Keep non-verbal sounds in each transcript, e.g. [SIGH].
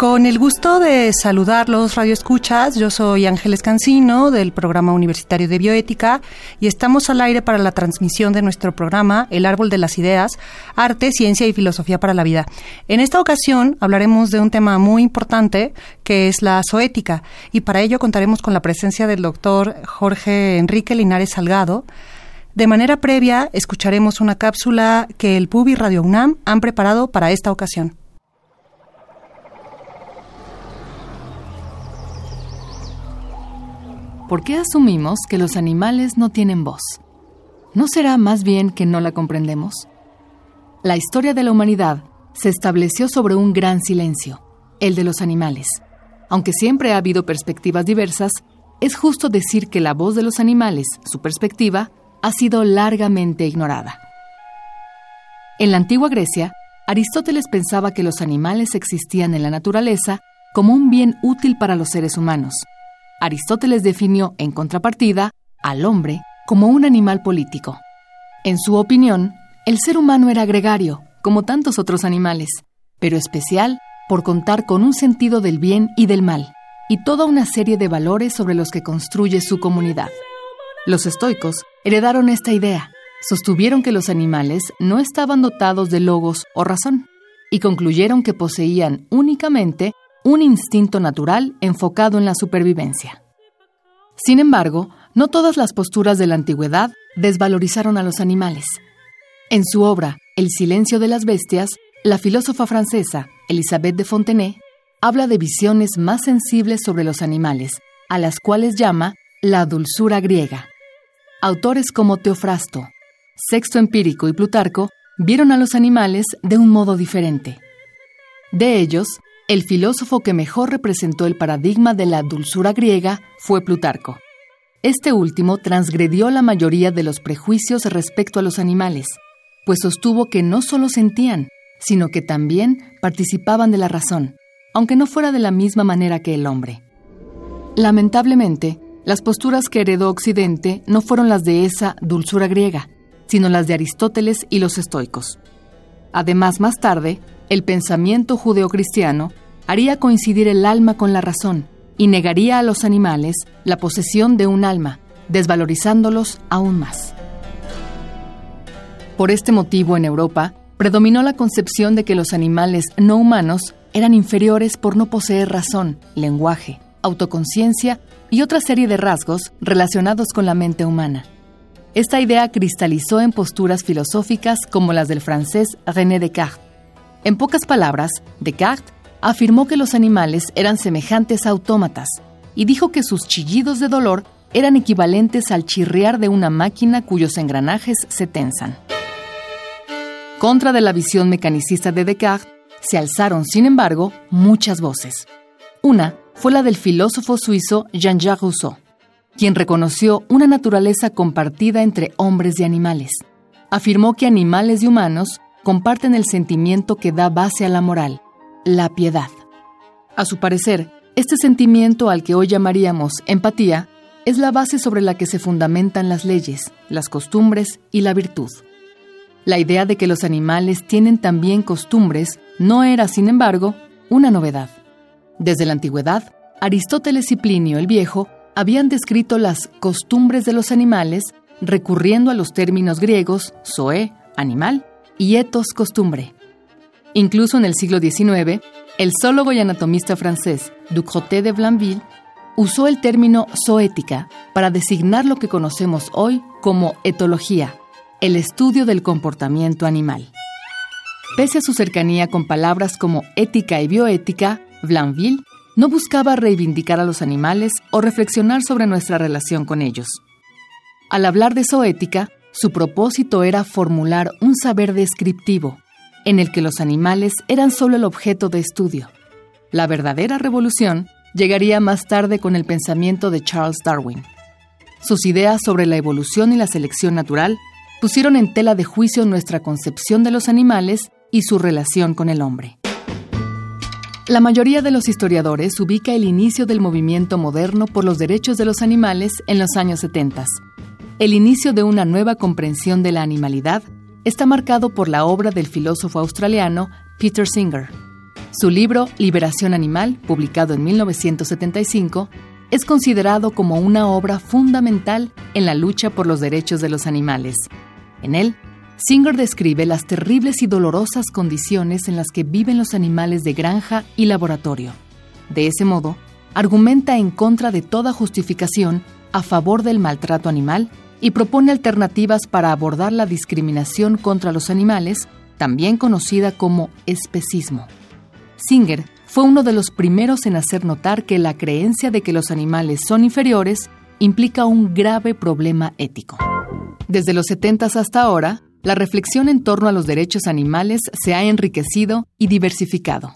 Con el gusto de saludarlos, Radio Escuchas, yo soy Ángeles Cancino del Programa Universitario de Bioética y estamos al aire para la transmisión de nuestro programa El Árbol de las Ideas, Arte, Ciencia y Filosofía para la Vida. En esta ocasión hablaremos de un tema muy importante que es la zoética y para ello contaremos con la presencia del doctor Jorge Enrique Linares Salgado. De manera previa, escucharemos una cápsula que el PUB y Radio UNAM han preparado para esta ocasión. ¿Por qué asumimos que los animales no tienen voz? ¿No será más bien que no la comprendemos? La historia de la humanidad se estableció sobre un gran silencio, el de los animales. Aunque siempre ha habido perspectivas diversas, es justo decir que la voz de los animales, su perspectiva, ha sido largamente ignorada. En la antigua Grecia, Aristóteles pensaba que los animales existían en la naturaleza como un bien útil para los seres humanos, Aristóteles definió, en contrapartida, al hombre como un animal político. En su opinión, el ser humano era gregario, como tantos otros animales, pero especial por contar con un sentido del bien y del mal, y toda una serie de valores sobre los que construye su comunidad. Los estoicos heredaron esta idea, sostuvieron que los animales no estaban dotados de logos o razón, y concluyeron que poseían únicamente un instinto natural enfocado en la supervivencia. Sin embargo, no todas las posturas de la antigüedad desvalorizaron a los animales. En su obra El silencio de las bestias, la filósofa francesa Elisabeth de Fontenay habla de visiones más sensibles sobre los animales, a las cuales llama la dulzura griega. Autores como Teofrasto, Sexto Empírico y Plutarco vieron a los animales de un modo diferente. De ellos, el filósofo que mejor representó el paradigma de la dulzura griega fue Plutarco. Este último transgredió la mayoría de los prejuicios respecto a los animales, pues sostuvo que no solo sentían, sino que también participaban de la razón, aunque no fuera de la misma manera que el hombre. Lamentablemente, las posturas que heredó Occidente no fueron las de esa dulzura griega, sino las de Aristóteles y los estoicos. Además, más tarde, el pensamiento judeocristiano haría coincidir el alma con la razón y negaría a los animales la posesión de un alma, desvalorizándolos aún más. Por este motivo, en Europa, predominó la concepción de que los animales no humanos eran inferiores por no poseer razón, lenguaje, autoconciencia y otra serie de rasgos relacionados con la mente humana. Esta idea cristalizó en posturas filosóficas como las del francés René Descartes, en pocas palabras, Descartes afirmó que los animales eran semejantes a autómatas y dijo que sus chillidos de dolor eran equivalentes al chirriar de una máquina cuyos engranajes se tensan. Contra de la visión mecanicista de Descartes, se alzaron, sin embargo, muchas voces. Una fue la del filósofo suizo Jean-Jacques Rousseau, quien reconoció una naturaleza compartida entre hombres y animales. Afirmó que animales y humanos comparten el sentimiento que da base a la moral, la piedad. A su parecer, este sentimiento al que hoy llamaríamos empatía es la base sobre la que se fundamentan las leyes, las costumbres y la virtud. La idea de que los animales tienen también costumbres no era, sin embargo, una novedad. Desde la antigüedad, Aristóteles y Plinio el Viejo habían descrito las costumbres de los animales recurriendo a los términos griegos zoe, animal, y etos costumbre. Incluso en el siglo XIX, el zoólogo y anatomista francés Ducrotet de Blainville usó el término zoética para designar lo que conocemos hoy como etología, el estudio del comportamiento animal. Pese a su cercanía con palabras como ética y bioética, Blainville no buscaba reivindicar a los animales o reflexionar sobre nuestra relación con ellos. Al hablar de zoética, Su propósito era formular un saber descriptivo, en el que los animales eran solo el objeto de estudio. La verdadera revolución llegaría más tarde con el pensamiento de Charles Darwin. Sus ideas sobre la evolución y la selección natural pusieron en tela de juicio nuestra concepción de los animales y su relación con el hombre. La mayoría de los historiadores ubica el inicio del movimiento moderno por los derechos de los animales en los años 70. El inicio de una nueva comprensión de la animalidad está marcado por la obra del filósofo australiano Peter Singer. Su libro Liberación Animal, publicado en 1975, es considerado como una obra fundamental en la lucha por los derechos de los animales. En él, Singer describe las terribles y dolorosas condiciones en las que viven los animales de granja y laboratorio. De ese modo, argumenta en contra de toda justificación a favor del maltrato animal y propone alternativas para abordar la discriminación contra los animales, también conocida como especismo. Singer fue uno de los primeros en hacer notar que la creencia de que los animales son inferiores implica un grave problema ético. Desde los 70 hasta ahora, la reflexión en torno a los derechos animales se ha enriquecido y diversificado.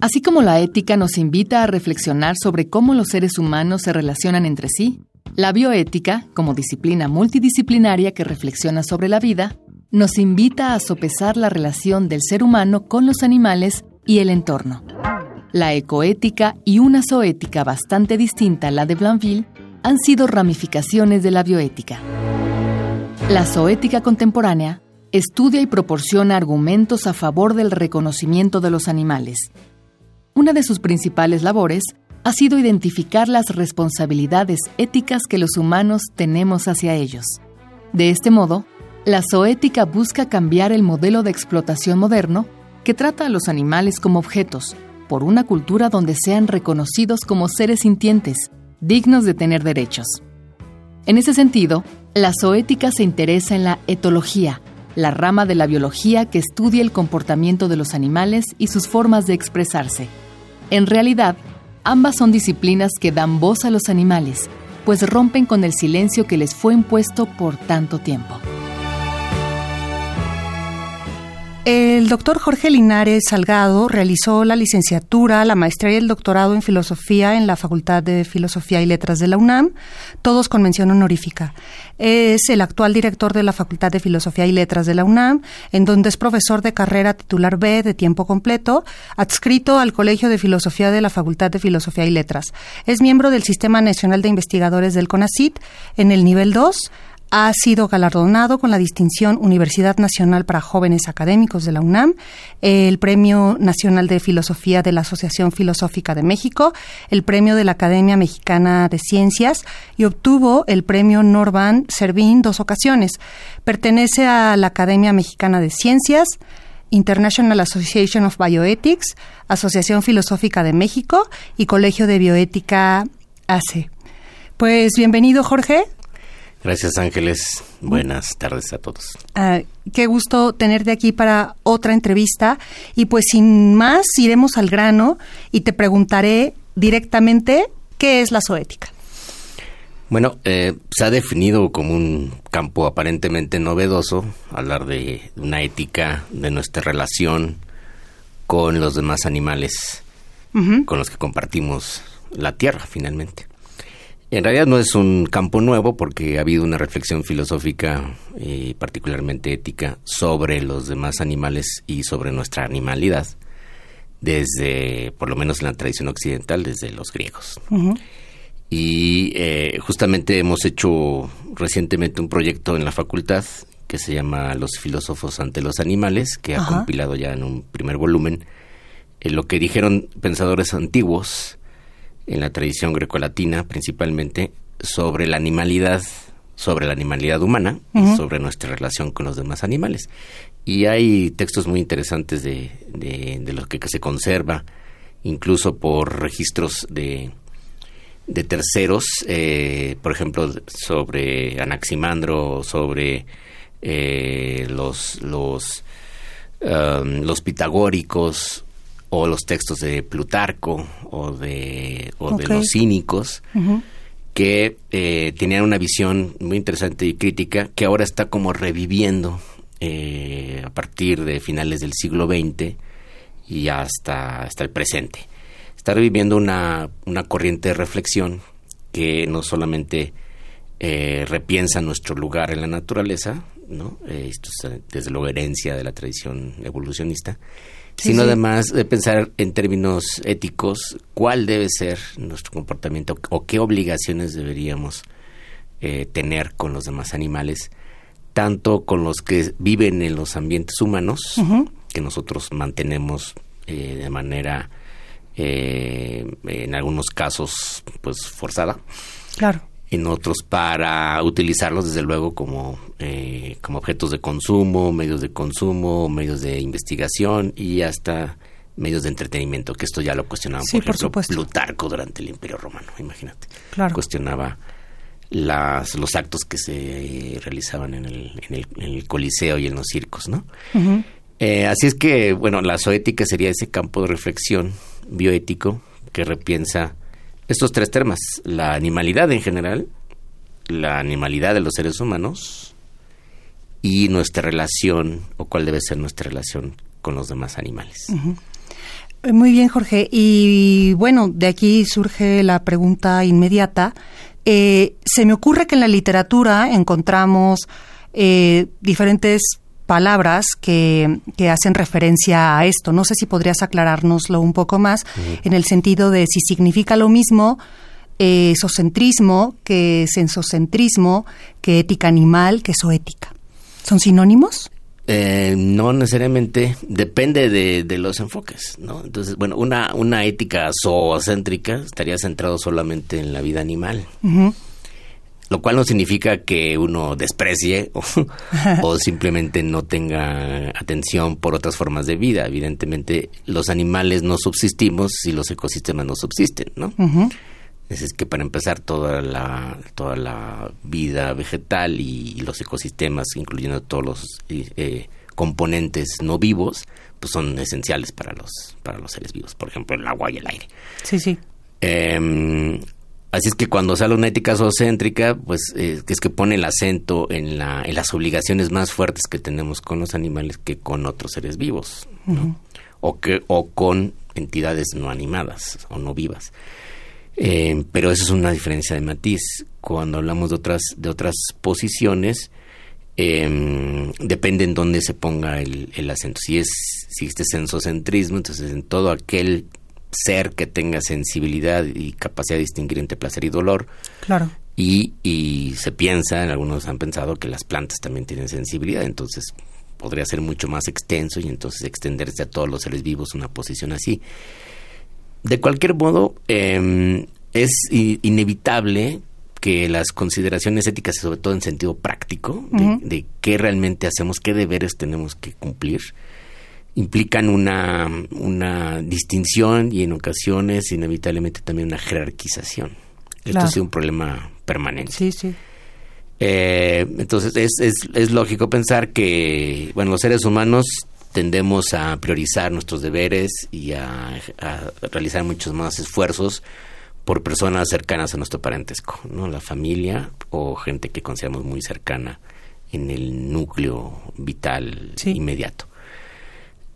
Así como la ética nos invita a reflexionar sobre cómo los seres humanos se relacionan entre sí, la bioética, como disciplina multidisciplinaria que reflexiona sobre la vida, nos invita a sopesar la relación del ser humano con los animales y el entorno. La ecoética y una zoética bastante distinta a la de Blanville han sido ramificaciones de la bioética. La zoética contemporánea estudia y proporciona argumentos a favor del reconocimiento de los animales. Una de sus principales labores ha sido identificar las responsabilidades éticas que los humanos tenemos hacia ellos. De este modo, la zoética busca cambiar el modelo de explotación moderno que trata a los animales como objetos, por una cultura donde sean reconocidos como seres sintientes, dignos de tener derechos. En ese sentido, la zoética se interesa en la etología, la rama de la biología que estudia el comportamiento de los animales y sus formas de expresarse. En realidad, ambas son disciplinas que dan voz a los animales, pues rompen con el silencio que les fue impuesto por tanto tiempo. El doctor Jorge Linares Salgado realizó la licenciatura, la maestría y el doctorado en filosofía en la Facultad de Filosofía y Letras de la UNAM, todos con mención honorífica. Es el actual director de la Facultad de Filosofía y Letras de la UNAM, en donde es profesor de carrera titular B de tiempo completo, adscrito al Colegio de Filosofía de la Facultad de Filosofía y Letras. Es miembro del Sistema Nacional de Investigadores del CONACIT en el nivel 2 ha sido galardonado con la distinción Universidad Nacional para Jóvenes Académicos de la UNAM, el Premio Nacional de Filosofía de la Asociación Filosófica de México, el Premio de la Academia Mexicana de Ciencias y obtuvo el Premio Norban Servín dos ocasiones. Pertenece a la Academia Mexicana de Ciencias, International Association of Bioethics, Asociación Filosófica de México y Colegio de Bioética ACE. Pues bienvenido, Jorge. Gracias Ángeles. Buenas tardes a todos. Ah, qué gusto tenerte aquí para otra entrevista. Y pues sin más, iremos al grano y te preguntaré directamente qué es la zoética. Bueno, eh, se ha definido como un campo aparentemente novedoso hablar de una ética de nuestra relación con los demás animales con los que compartimos la tierra finalmente. En realidad no es un campo nuevo porque ha habido una reflexión filosófica y particularmente ética sobre los demás animales y sobre nuestra animalidad desde, por lo menos en la tradición occidental, desde los griegos. Y eh, justamente hemos hecho recientemente un proyecto en la facultad que se llama Los filósofos ante los animales, que ha compilado ya en un primer volumen eh, lo que dijeron pensadores antiguos en la tradición grecolatina principalmente sobre la animalidad, sobre la animalidad humana y sobre nuestra relación con los demás animales. Y hay textos muy interesantes de, de, lo que, se conserva, incluso por registros de, de terceros, eh, por ejemplo, sobre Anaximandro, sobre eh, los, los, um, los pitagóricos, o los textos de Plutarco o de, o de los cínicos. que eh, tenían una visión muy interesante y crítica que ahora está como reviviendo eh, a partir de finales del siglo XX y hasta, hasta el presente. Está reviviendo una, una corriente de reflexión que no solamente eh, repiensa nuestro lugar en la naturaleza, ¿no? esto es desde luego herencia de la tradición evolucionista, sino además de pensar en términos éticos cuál debe ser nuestro comportamiento o qué obligaciones deberíamos eh, tener con los demás animales, tanto con los que viven en los ambientes humanos, que nosotros mantenemos eh, de manera, eh, en algunos casos, pues forzada. Claro en otros para utilizarlos desde luego como, eh, como objetos de consumo, medios de consumo, medios de investigación y hasta medios de entretenimiento, que esto ya lo cuestionaba por, ejemplo, Plutarco durante el Imperio Romano, imagínate. Cuestionaba las, los actos que se realizaban en el, en el, Coliseo y en los circos, ¿no? Eh, así es que, bueno, la zoética sería ese campo de reflexión bioético que repiensa estos tres temas, la animalidad en general, la animalidad de los seres humanos y nuestra relación o cuál debe ser nuestra relación con los demás animales. Muy bien, Jorge. Y bueno, de aquí surge la pregunta inmediata. Eh, se me ocurre que en la literatura encontramos eh, diferentes palabras que, que, hacen referencia a esto. No sé si podrías aclarárnoslo un poco más en el sentido de si significa lo mismo eh, socentrismo que sensocentrismo, que ética animal, que zoética. ¿Son sinónimos? Eh, no necesariamente, depende de, los enfoques, ¿no? Entonces, bueno, una, una ética zoocéntrica estaría centrado solamente en la vida animal lo cual no significa que uno desprecie [LAUGHS] o, simplemente no tenga atención por otras formas de vida. Evidentemente, los animales no subsistimos si los ecosistemas no subsisten, ¿no? Es que para empezar toda la, toda la vida vegetal y, los ecosistemas, incluyendo todos los eh, componentes no vivos, pues son esenciales para los, para los seres vivos. Por ejemplo, el agua y el aire. Sí, sí. Eh, Así es que cuando sale una ética zoocéntrica, pues eh, es que pone el acento en, la, en las obligaciones más fuertes que tenemos con los animales que con otros seres vivos, ¿no? o, que, o con entidades no animadas o no vivas. Eh, pero eso es una diferencia de matiz. Cuando hablamos de otras, de otras posiciones, eh, depende en dónde se ponga el, el acento. Si es si este sensocentrismo, entonces en todo aquel ser que tenga sensibilidad y capacidad de distinguir entre placer y dolor. Claro. Y, y se piensa, algunos han pensado que las plantas también tienen sensibilidad, entonces podría ser mucho más extenso y entonces extenderse a todos los seres vivos una posición así. De cualquier modo, em, es inevitable que las consideraciones éticas, sobre todo en sentido práctico, de, de, qué realmente hacemos, qué deberes tenemos que cumplir, implican una, una distinción y en ocasiones inevitablemente también una jerarquización. Esto ha sido un problema permanente. Sí, sí. Eh, entonces es, es, es lógico pensar que, bueno, los seres humanos tendemos a priorizar nuestros deberes y a, realizar muchos más esfuerzos por personas cercanas a nuestro parentesco, ¿no? La familia o gente que consideramos muy cercana en el núcleo vital inmediato.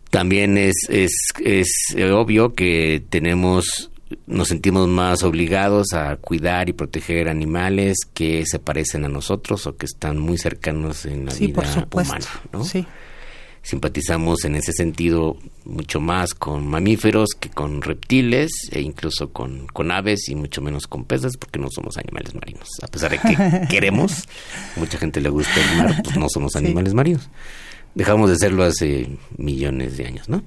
También es, es, es obvio que tenemos nos sentimos más obligados a cuidar y proteger animales que se parecen a nosotros o que están muy cercanos en la vida humana, ¿no? Sí. Simpatizamos en ese sentido mucho más con mamíferos que con reptiles e incluso con, con aves y mucho menos con peces porque no somos animales marinos. A pesar de que [LAUGHS] queremos, mucha gente le gusta el mar, pues no somos animales marinos. Dejamos de serlo hace millones de años, ¿no?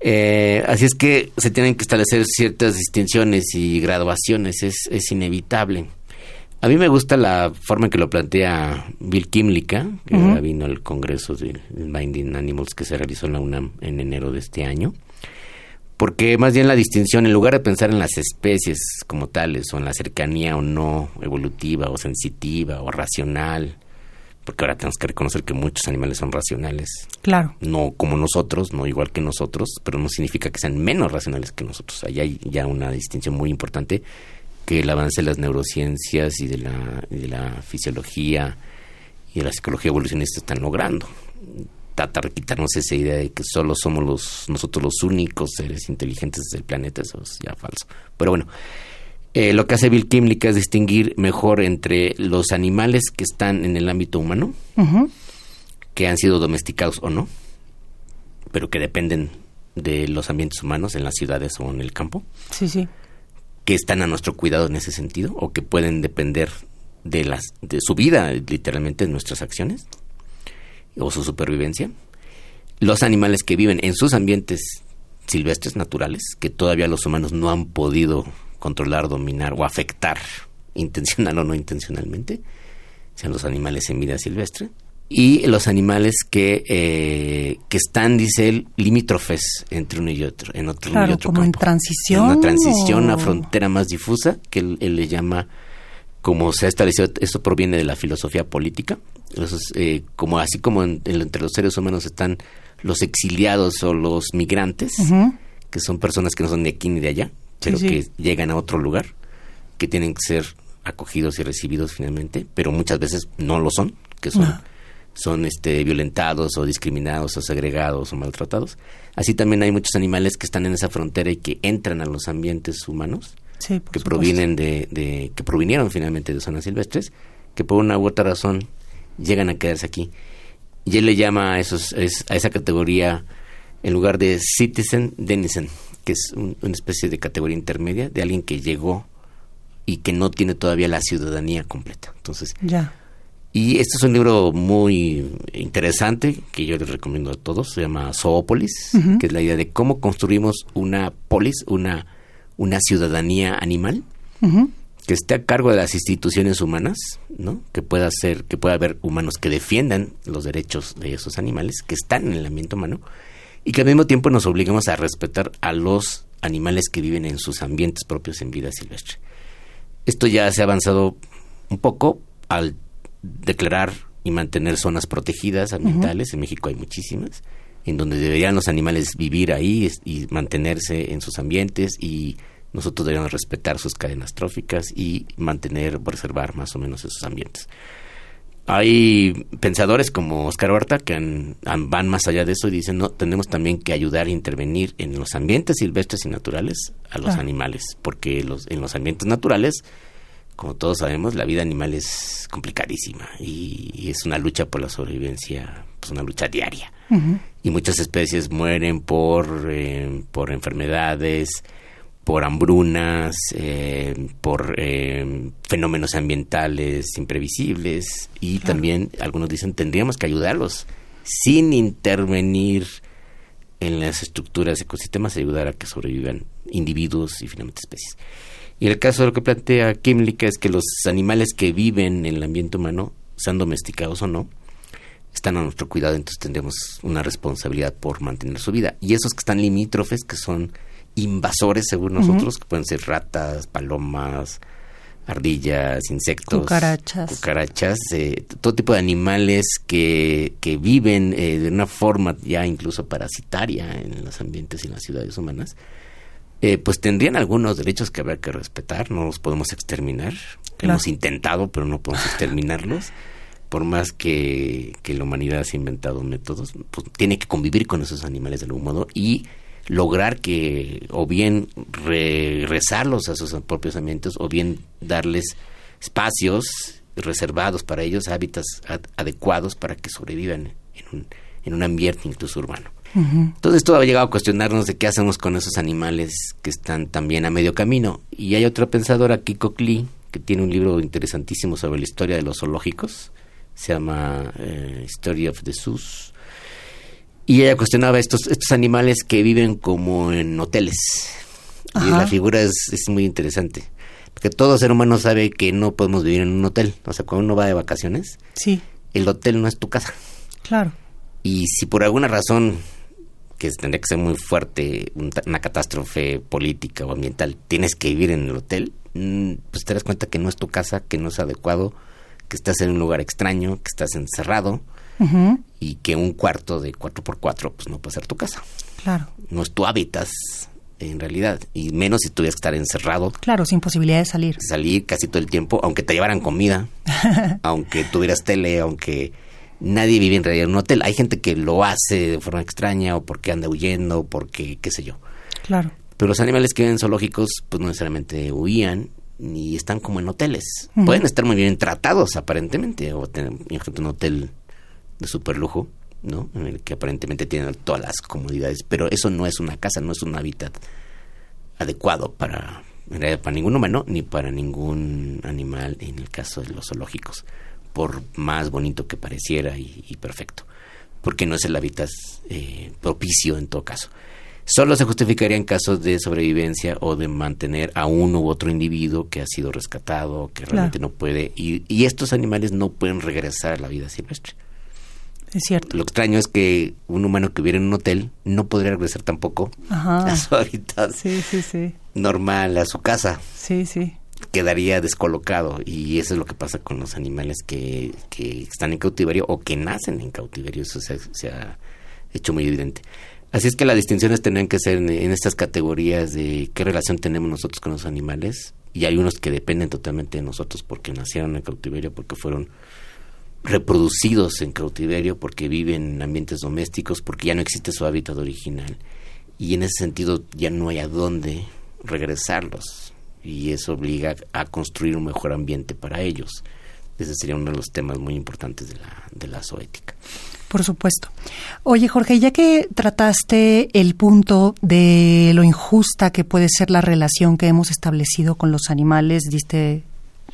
Eh, así es que se tienen que establecer ciertas distinciones y graduaciones, es, es inevitable. A mí me gusta la forma en que lo plantea Bill Kimlicka, que vino al Congreso de Binding Animals que se realizó en la UNAM en enero de este año, porque más bien la distinción, en lugar de pensar en las especies como tales, o en la cercanía o no evolutiva o sensitiva o racional, porque ahora tenemos que reconocer que muchos animales son racionales. Claro. No como nosotros, no igual que nosotros, pero no significa que sean menos racionales que nosotros. Allá hay ya una distinción muy importante que el avance de las neurociencias y de la, de la fisiología y de la psicología evolucionista están logrando. Trata de quitarnos esa idea de que solo somos los, nosotros los únicos seres inteligentes del planeta, eso es ya falso. Pero bueno, eh, lo que hace Bill Kimlick es distinguir mejor entre los animales que están en el ámbito humano, que han sido domesticados o no, pero que dependen de los ambientes humanos en las ciudades o en el campo. Sí, sí. Que están a nuestro cuidado en ese sentido o que pueden depender de las de su vida, literalmente, de nuestras acciones o su supervivencia. Los animales que viven en sus ambientes silvestres naturales, que todavía los humanos no han podido controlar, dominar o afectar intencional o no intencionalmente, sean los animales en vida silvestre y los animales que, eh, que están, dice él, limítrofes entre uno y otro, en otro y otro como en transición. En una transición, una frontera más difusa, que él, le llama, como se ha establecido, esto proviene de la filosofía política, eh, como así como entre los seres humanos están los exiliados o los migrantes, que son personas que no son de aquí ni de allá, pero que llegan a otro lugar, que tienen que ser acogidos y recibidos finalmente, pero muchas veces no lo son, que son son este, violentados o discriminados o segregados o maltratados. Así también hay muchos animales que están en esa frontera y que entran a los ambientes humanos, que provienen de, que provinieron finalmente de zonas silvestres, que por una u otra razón llegan a quedarse aquí. Y él le llama a, esos, a esa categoría, en lugar de citizen, denizen, que es una especie de categoría intermedia de alguien que llegó y que no tiene todavía la ciudadanía completa. Entonces, ya y este es un libro muy interesante que yo les recomiendo a todos. Se llama Zoopolis, que es la idea de cómo construimos una polis, una, una ciudadanía animal, que esté a cargo de las instituciones humanas, ¿no? Que pueda ser, que pueda haber humanos que defiendan los derechos de esos animales que están en el ambiente humano y que al mismo tiempo nos obliguemos a respetar a los animales que viven en sus ambientes propios en vida silvestre. Esto ya se ha avanzado un poco al declarar y mantener zonas protegidas ambientales, en México hay muchísimas, en donde deberían los animales vivir ahí y mantenerse en sus ambientes y nosotros deberíamos respetar sus cadenas tróficas y mantener, preservar más o menos esos ambientes. Hay pensadores como Oscar Horta que van más allá de eso y dicen, no, tenemos también que ayudar a intervenir en los ambientes silvestres y naturales a los animales, porque los, en los ambientes naturales como todos sabemos, la vida animal es complicadísima y, es una lucha por la sobrevivencia, pues una lucha diaria. Y muchas especies mueren por, eh, por enfermedades, por hambrunas, eh, por eh, fenómenos ambientales imprevisibles y también algunos dicen tendríamos que ayudarlos sin intervenir en las estructuras ecosistemas, ayudar a que sobrevivan individuos y finalmente especies. Y el caso de lo que plantea Kimlicka es que los animales que viven en el ambiente humano, sean domesticados o no, están a nuestro cuidado, entonces tendremos una responsabilidad por mantener su vida. Y esos que están limítrofes, que son invasores según nosotros, que pueden ser ratas, palomas, ardillas, insectos, cucarachas, cucarachas eh, todo tipo de animales que, que viven eh, de una forma ya incluso parasitaria en los ambientes y en las ciudades humanas, eh, pues tendrían algunos derechos que habrá que respetar, no los podemos exterminar. Hemos intentado, pero no podemos exterminarlos. Por más que, la humanidad ha inventado métodos, pues tiene que convivir con esos animales de algún modo y lograr que o bien regresarlos a sus propios ambientes o bien darles espacios reservados para ellos, hábitats adecuados para que sobrevivan en un, en un ambiente incluso urbano. Entonces todo ha llegado a cuestionarnos de qué hacemos con esos animales que están también a medio camino. Y hay otra pensadora, Kiko Klee, que tiene un libro interesantísimo sobre la historia de los zoológicos. Se llama eh, Story of the Zoos. Y ella cuestionaba estos, estos animales que viven como en hoteles. Y la figura es, es muy interesante. Porque todo ser humano sabe que no podemos vivir en un hotel. O sea, cuando uno va de vacaciones, sí. el hotel no es tu casa. Claro. Y si por alguna razón que tendría que ser muy fuerte, una catástrofe política o ambiental, tienes que vivir en el hotel, mm, pues te das cuenta que no es tu casa, que no es adecuado, que estás en un lugar extraño, que estás encerrado y que un cuarto de 4x4 pues no puede ser tu casa. Claro. No es tu hábitat en realidad, y menos si tuvieras que estar encerrado. Claro, sin posibilidad de salir. Salir casi todo el tiempo, aunque te llevaran comida, [LAUGHS] aunque tuvieras tele, aunque nadie vive en realidad en un hotel. Hay gente que lo hace de forma extraña o porque anda huyendo, o porque qué sé yo. Claro. Pero los animales que viven en zoológicos, pues no necesariamente huían ni están como en hoteles. Pueden estar muy bien tratados aparentemente, o tener un hotel de super lujo, ¿no? En el que aparentemente tienen todas las comodidades, pero eso no es una casa, no es un hábitat adecuado para, para ningún humano ni para ningún animal en el caso de los zoológicos, por más bonito que pareciera y, perfecto, porque no es el hábitat eh, propicio en todo caso. Solo se justificaría en casos de sobrevivencia o de mantener a uno u otro individuo que ha sido rescatado, que realmente no puede, y, y, estos animales no pueden regresar a la vida silvestre. Es cierto. Lo extraño es que un humano que viviera en un hotel no podría regresar tampoco [LAUGHS] a su hábitat sí, sí, sí. normal, a su casa. Sí, sí. Quedaría descolocado y eso es lo que pasa con los animales que, que están en cautiverio o que nacen en cautiverio. Eso se, se ha hecho muy evidente. Así es que las distinciones tendrían que ser en, estas categorías de qué relación tenemos nosotros con los animales. Y hay unos que dependen totalmente de nosotros porque nacieron en cautiverio, porque fueron reproducidos en cautiverio, porque viven en ambientes domésticos, porque ya no existe su hábitat original. Y en ese sentido ya no hay a dónde regresarlos. Y eso obliga a construir un mejor ambiente para ellos. Ese sería uno de los temas muy importantes de la, de la zoética. Por supuesto. Oye, Jorge, ya que trataste el punto de lo injusta que puede ser la relación que hemos establecido con los animales, diste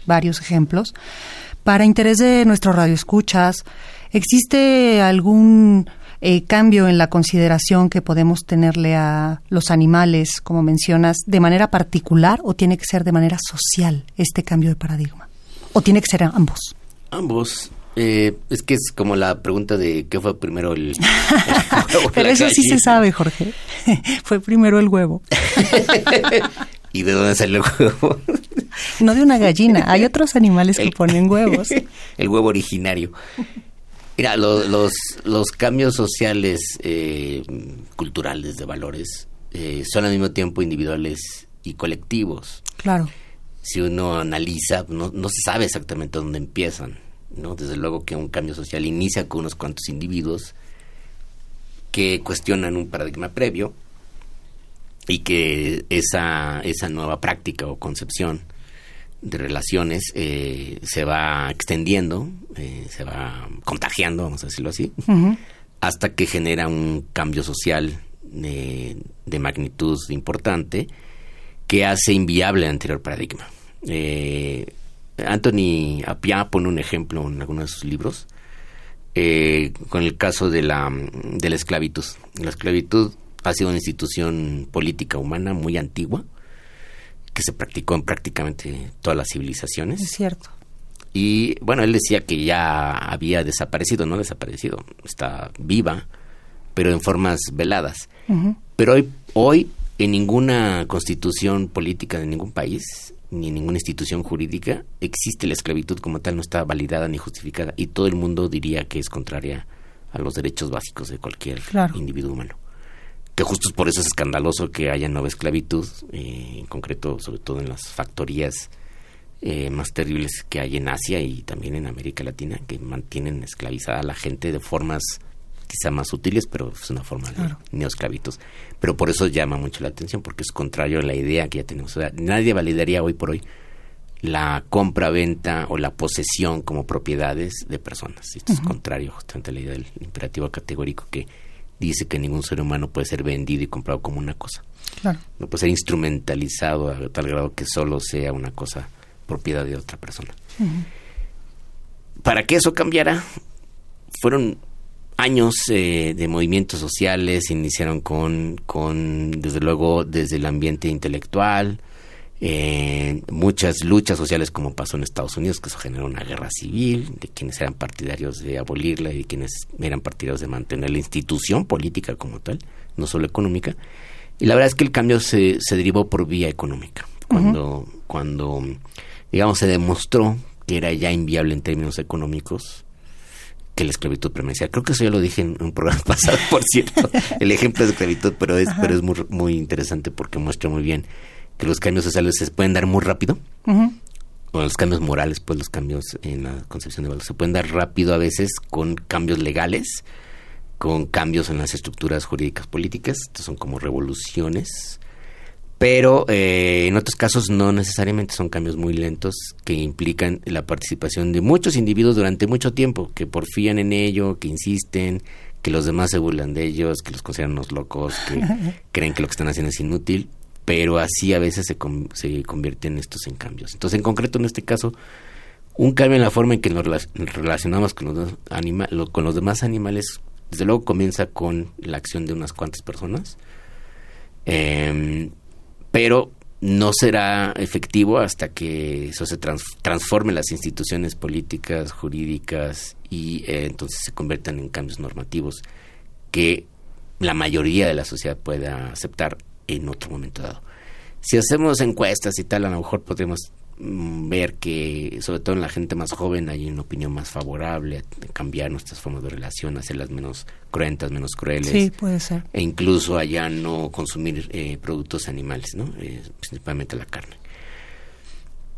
varios ejemplos. Para interés de nuestro radio escuchas, ¿existe algún eh, cambio en la consideración que podemos tenerle a los animales, como mencionas, de manera particular o tiene que ser de manera social este cambio de paradigma? ¿O tiene que ser ambos? Ambos. Eh, es que es como la pregunta de qué fue primero el, [LAUGHS] huevo Pero eso sí se sabe, Jorge. [LAUGHS] fue primero el huevo. [LAUGHS] ¿Y de dónde salió el huevo? No de una gallina. Hay [LAUGHS] otros animales que ponen huevos. [LAUGHS] el huevo originario. Mira, los, los cambios sociales, eh, culturales, de valores, eh, son al mismo tiempo individuales y colectivos. Claro. Si uno analiza, no, no se sabe exactamente dónde empiezan ¿no? Desde luego que un cambio social inicia con unos cuantos individuos que cuestionan un paradigma previo y que esa, esa nueva práctica o concepción de relaciones eh, se va extendiendo, eh, se va contagiando, vamos a decirlo así, hasta que genera un cambio social de, de, magnitud importante que hace inviable el anterior paradigma. Eh, Anthony Appiah pone un ejemplo en algunos de sus libros eh, con el caso de la, de la esclavitud. La esclavitud ha sido una institución política humana muy antigua que se practicó en prácticamente todas las civilizaciones. Es cierto. Y bueno, él decía que ya había desaparecido, no desaparecido, está viva, pero en formas veladas. Pero hoy, hoy en ninguna constitución política de ningún país ni en ninguna institución jurídica existe la esclavitud como tal, no está validada ni justificada y todo el mundo diría que es contraria a los derechos básicos de cualquier individuo humano. Que justo por eso es escandaloso que haya nueva esclavitud, eh, en concreto sobre todo en las factorías eh, más terribles que hay en Asia y también en América Latina, que mantienen esclavizada a la gente de formas quizá más sutiles, pero es una forma de neosclavitud. Pero por eso llama mucho la atención, porque es contrario a la idea que ya tenemos. nadie validaría hoy por hoy la compra-venta o la posesión como propiedades de personas. Esto es contrario justamente a la idea del imperativo categórico que dice que ningún ser humano puede ser vendido y comprado como una cosa. No puede ser instrumentalizado a tal grado que solo sea una cosa propiedad de otra persona. Para que eso cambiara, fueron años eh, de movimientos sociales iniciaron con, con, desde luego, desde el ambiente intelectual, eh, muchas luchas sociales como pasó en Estados Unidos, que eso generó una guerra civil, de quienes eran partidarios de abolirla y quienes eran partidarios de mantener la institución política como tal, no solo económica. Y la verdad es que el cambio se, se derivó por vía económica, cuando, cuando digamos, se demostró que era ya inviable en términos económicos que la esclavitud permanecía. Creo que eso ya lo dije en un programa [LAUGHS] pasado, por cierto, el ejemplo de esclavitud, pero es, pero es muy, muy interesante porque muestra muy bien que los cambios sociales se pueden dar muy rápido, o los cambios morales, pues los cambios en la concepción de valor, se pueden dar rápido a veces con cambios legales, con cambios en las estructuras jurídicas políticas, estos son como revoluciones, pero eh, en otros casos no necesariamente son cambios muy lentos que implican la participación de muchos individuos durante mucho tiempo, que porfían en ello, que insisten, que los demás se burlan de ellos, que los consideran unos locos, que [LAUGHS] creen que lo que están haciendo es inútil, pero así a veces se, se convierten estos en cambios. Entonces, en concreto, en este caso, un cambio en la forma en que nos relacionamos con los, anima con los demás animales, desde luego comienza con la acción de unas cuantas personas, em, pero no será efectivo hasta que eso se transforme en las instituciones políticas, jurídicas y eh, entonces se conviertan en cambios normativos que la mayoría de la sociedad pueda aceptar en otro momento dado. Si hacemos encuestas y tal, a lo mejor podemos mm, ver que, sobre todo en la gente más joven, hay una opinión más favorable, cambiar nuestras formas de relación, hacerlas menos cruentas, menos crueles. Sí, puede ser. E incluso allá no consumir eh, productos animales, ¿no? Eh, principalmente la carne.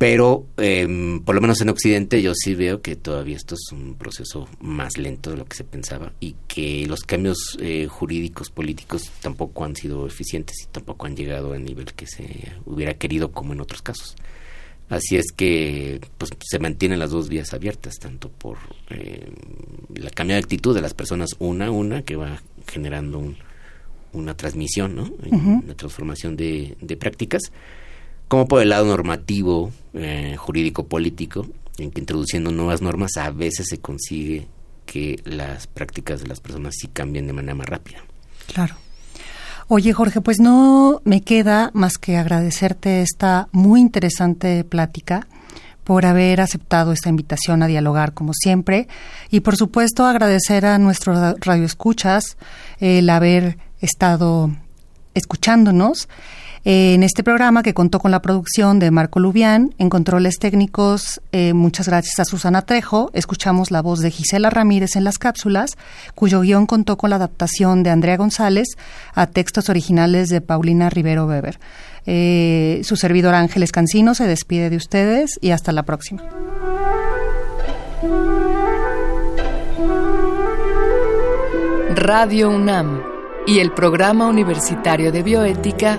Pero, eh, por lo menos en Occidente, yo sí veo que todavía esto es un proceso más lento de lo que se pensaba y que los cambios eh, jurídicos, políticos, tampoco han sido eficientes y tampoco han llegado al nivel que se hubiera querido como en otros casos. Así es que pues, se mantienen las dos vías abiertas, tanto por eh, la cambio de actitud de las personas una a una, que va generando una transmisión, ¿no? una transformación de, de prácticas, como por el lado normativo, eh, jurídico-político, en que introduciendo nuevas normas a veces se consigue que las prácticas de las personas sí cambien de manera más rápida. Claro. Oye, Jorge, pues no me queda más que agradecerte esta muy interesante plática por haber aceptado esta invitación a dialogar como siempre y por supuesto agradecer a nuestros radioescuchas el haber estado escuchándonos en este programa que contó con la producción de Marco Lubián, en controles técnicos, eh, muchas gracias a Susana Trejo, escuchamos la voz de Gisela Ramírez en las cápsulas, cuyo guion contó con la adaptación de Andrea González a textos originales de Paulina Rivero Weber. Eh, su servidor Ángeles Cancino se despide de ustedes y hasta la próxima. Radio UNAM y el Programa Universitario de Bioética